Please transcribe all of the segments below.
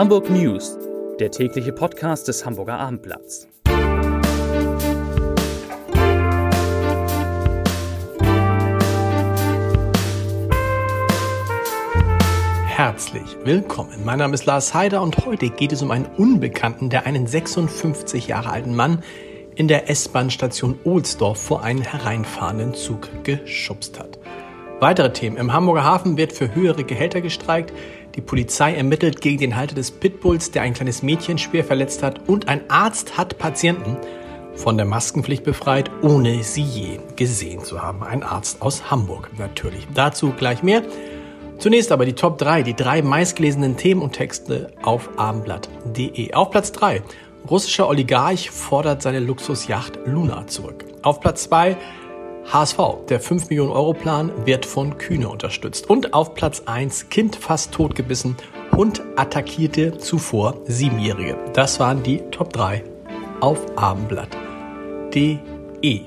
Hamburg News, der tägliche Podcast des Hamburger Abendblatts. Herzlich willkommen. Mein Name ist Lars Heider und heute geht es um einen Unbekannten, der einen 56 Jahre alten Mann in der S-Bahn-Station Ohlsdorf vor einen hereinfahrenden Zug geschubst hat. Weitere Themen. Im Hamburger Hafen wird für höhere Gehälter gestreikt. Die Polizei ermittelt gegen den Halter des Pitbulls, der ein kleines Mädchen schwer verletzt hat. Und ein Arzt hat Patienten von der Maskenpflicht befreit, ohne sie je gesehen zu haben. Ein Arzt aus Hamburg natürlich. Dazu gleich mehr. Zunächst aber die Top 3, die drei meistgelesenen Themen und Texte auf abendblatt.de. Auf Platz 3, russischer Oligarch fordert seine Luxusjacht Luna zurück. Auf Platz 2, HSV, der 5 Millionen Euro Plan, wird von Kühne unterstützt. Und auf Platz 1, Kind fast totgebissen, Hund attackierte zuvor Siebenjährige. Das waren die Top 3 auf abendblatt.de.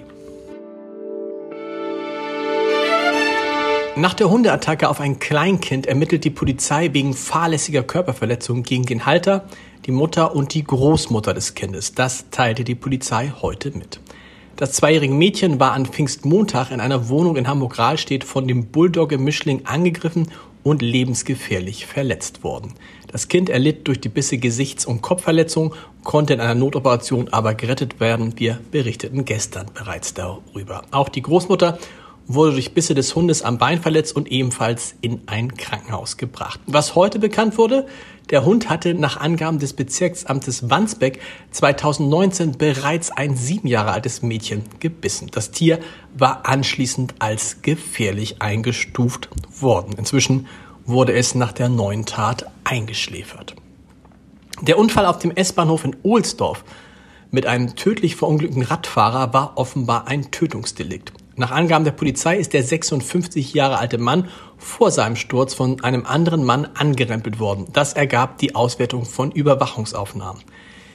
Nach der Hundeattacke auf ein Kleinkind ermittelt die Polizei wegen fahrlässiger Körperverletzung gegen den Halter, die Mutter und die Großmutter des Kindes. Das teilte die Polizei heute mit. Das zweijährige Mädchen war an Pfingstmontag in einer Wohnung in Hamburg-Rahlstedt von dem Bulldogge-Mischling angegriffen und lebensgefährlich verletzt worden. Das Kind erlitt durch die Bisse Gesichts- und Kopfverletzung, konnte in einer Notoperation aber gerettet werden. Wir berichteten gestern bereits darüber. Auch die Großmutter wurde durch Bisse des Hundes am Bein verletzt und ebenfalls in ein Krankenhaus gebracht. Was heute bekannt wurde, der Hund hatte nach Angaben des Bezirksamtes Wandsbeck 2019 bereits ein sieben Jahre altes Mädchen gebissen. Das Tier war anschließend als gefährlich eingestuft worden. Inzwischen wurde es nach der neuen Tat eingeschläfert. Der Unfall auf dem S-Bahnhof in Ohlsdorf mit einem tödlich verunglückten Radfahrer war offenbar ein Tötungsdelikt. Nach Angaben der Polizei ist der 56 Jahre alte Mann vor seinem Sturz von einem anderen Mann angerempelt worden. Das ergab die Auswertung von Überwachungsaufnahmen.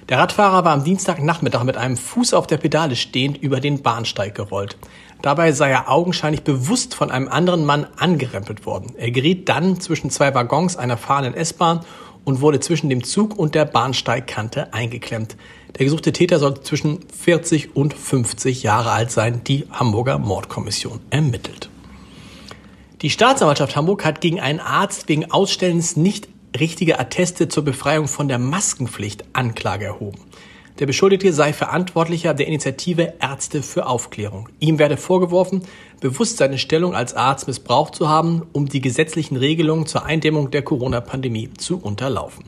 Der Radfahrer war am Dienstagnachmittag mit einem Fuß auf der Pedale stehend über den Bahnsteig gerollt. Dabei sei er augenscheinlich bewusst von einem anderen Mann angerempelt worden. Er geriet dann zwischen zwei Waggons einer fahrenden S-Bahn und wurde zwischen dem Zug und der Bahnsteigkante eingeklemmt. Der gesuchte Täter soll zwischen 40 und 50 Jahre alt sein, die Hamburger Mordkommission ermittelt. Die Staatsanwaltschaft Hamburg hat gegen einen Arzt wegen Ausstellens nicht richtiger Atteste zur Befreiung von der Maskenpflicht Anklage erhoben. Der Beschuldigte sei Verantwortlicher der Initiative Ärzte für Aufklärung. Ihm werde vorgeworfen, bewusst seine Stellung als Arzt missbraucht zu haben, um die gesetzlichen Regelungen zur Eindämmung der Corona-Pandemie zu unterlaufen.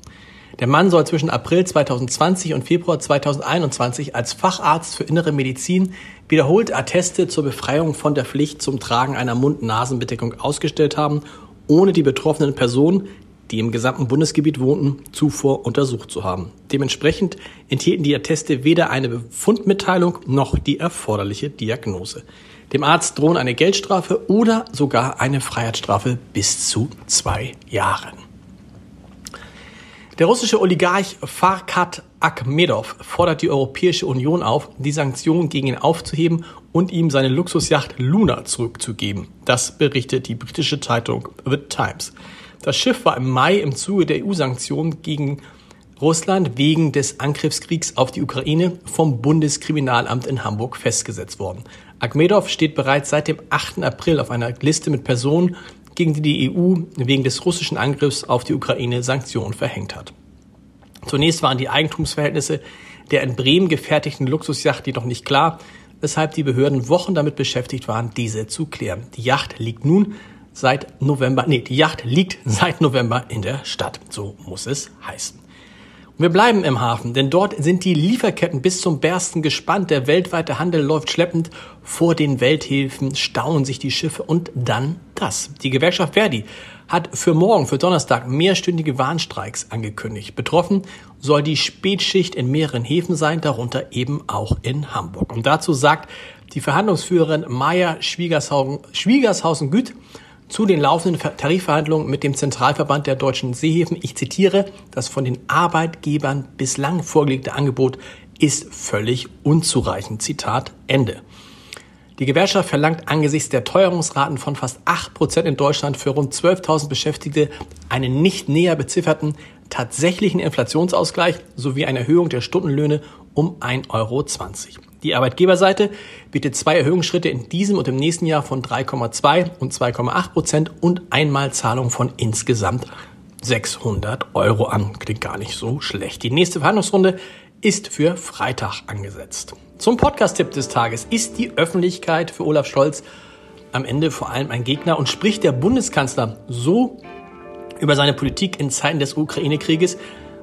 Der Mann soll zwischen April 2020 und Februar 2021 als Facharzt für innere Medizin wiederholt Atteste zur Befreiung von der Pflicht zum Tragen einer Mund-Nasen-Bedeckung ausgestellt haben, ohne die betroffenen Personen, die im gesamten Bundesgebiet wohnten, zuvor untersucht zu haben. Dementsprechend enthielten die Atteste weder eine Befundmitteilung noch die erforderliche Diagnose. Dem Arzt drohen eine Geldstrafe oder sogar eine Freiheitsstrafe bis zu zwei Jahren. Der russische Oligarch Farkad Akhmedov fordert die Europäische Union auf, die Sanktionen gegen ihn aufzuheben und ihm seine Luxusjacht Luna zurückzugeben. Das berichtet die britische Zeitung The Times. Das Schiff war im Mai im Zuge der EU-Sanktionen gegen Russland wegen des Angriffskriegs auf die Ukraine vom Bundeskriminalamt in Hamburg festgesetzt worden. Akhmedov steht bereits seit dem 8. April auf einer Liste mit Personen, gegen die die EU wegen des russischen Angriffs auf die Ukraine Sanktionen verhängt hat. Zunächst waren die Eigentumsverhältnisse der in Bremen gefertigten Luxusjacht jedoch nicht klar, weshalb die Behörden Wochen damit beschäftigt waren, diese zu klären. Die Yacht liegt nun seit November, nee, die Yacht liegt seit November in der Stadt. So muss es heißen. Wir bleiben im Hafen, denn dort sind die Lieferketten bis zum Bersten gespannt. Der weltweite Handel läuft schleppend. Vor den Welthäfen stauen sich die Schiffe und dann das. Die Gewerkschaft Verdi hat für morgen, für Donnerstag, mehrstündige Warnstreiks angekündigt. Betroffen soll die Spätschicht in mehreren Häfen sein, darunter eben auch in Hamburg. Und dazu sagt die Verhandlungsführerin Maya Schwiegershausen-Güth, zu den laufenden Tarifverhandlungen mit dem Zentralverband der deutschen Seehäfen. Ich zitiere, das von den Arbeitgebern bislang vorgelegte Angebot ist völlig unzureichend. Zitat Ende. Die Gewerkschaft verlangt angesichts der Teuerungsraten von fast 8% in Deutschland für rund 12.000 Beschäftigte einen nicht näher bezifferten tatsächlichen Inflationsausgleich sowie eine Erhöhung der Stundenlöhne um 1,20 Euro. Die Arbeitgeberseite bietet zwei Erhöhungsschritte in diesem und im nächsten Jahr von 3,2 und 2,8 Prozent und Einmalzahlung von insgesamt 600 Euro an. Klingt gar nicht so schlecht. Die nächste Verhandlungsrunde ist für Freitag angesetzt. Zum Podcast-Tipp des Tages. Ist die Öffentlichkeit für Olaf Scholz am Ende vor allem ein Gegner und spricht der Bundeskanzler so über seine Politik in Zeiten des Ukraine-Krieges,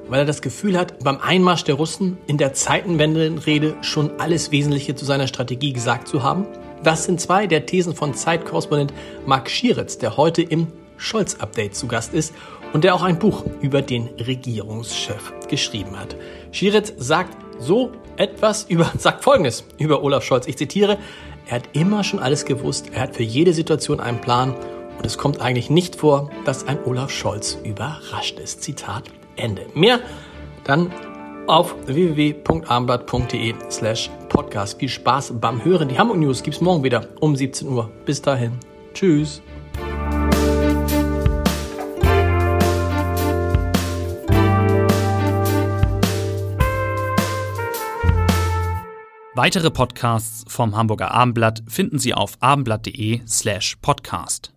weil er das Gefühl hat, beim Einmarsch der Russen in der Zeitenwende-Rede schon alles Wesentliche zu seiner Strategie gesagt zu haben? Das sind zwei der Thesen von Zeitkorrespondent Marc Schieritz, der heute im Scholz-Update zu Gast ist und der auch ein Buch über den Regierungschef geschrieben hat. Schieritz sagt so etwas über, sagt Folgendes über Olaf Scholz. Ich zitiere, er hat immer schon alles gewusst, er hat für jede Situation einen Plan und es kommt eigentlich nicht vor, dass ein Olaf Scholz überrascht ist. Zitat Ende. Mehr dann auf www.abendblatt.de slash podcast. Viel Spaß beim Hören. Die Hamburg News gibt's morgen wieder um 17 Uhr. Bis dahin. Tschüss. Weitere Podcasts vom Hamburger Abendblatt finden Sie auf abendblatt.de slash podcast.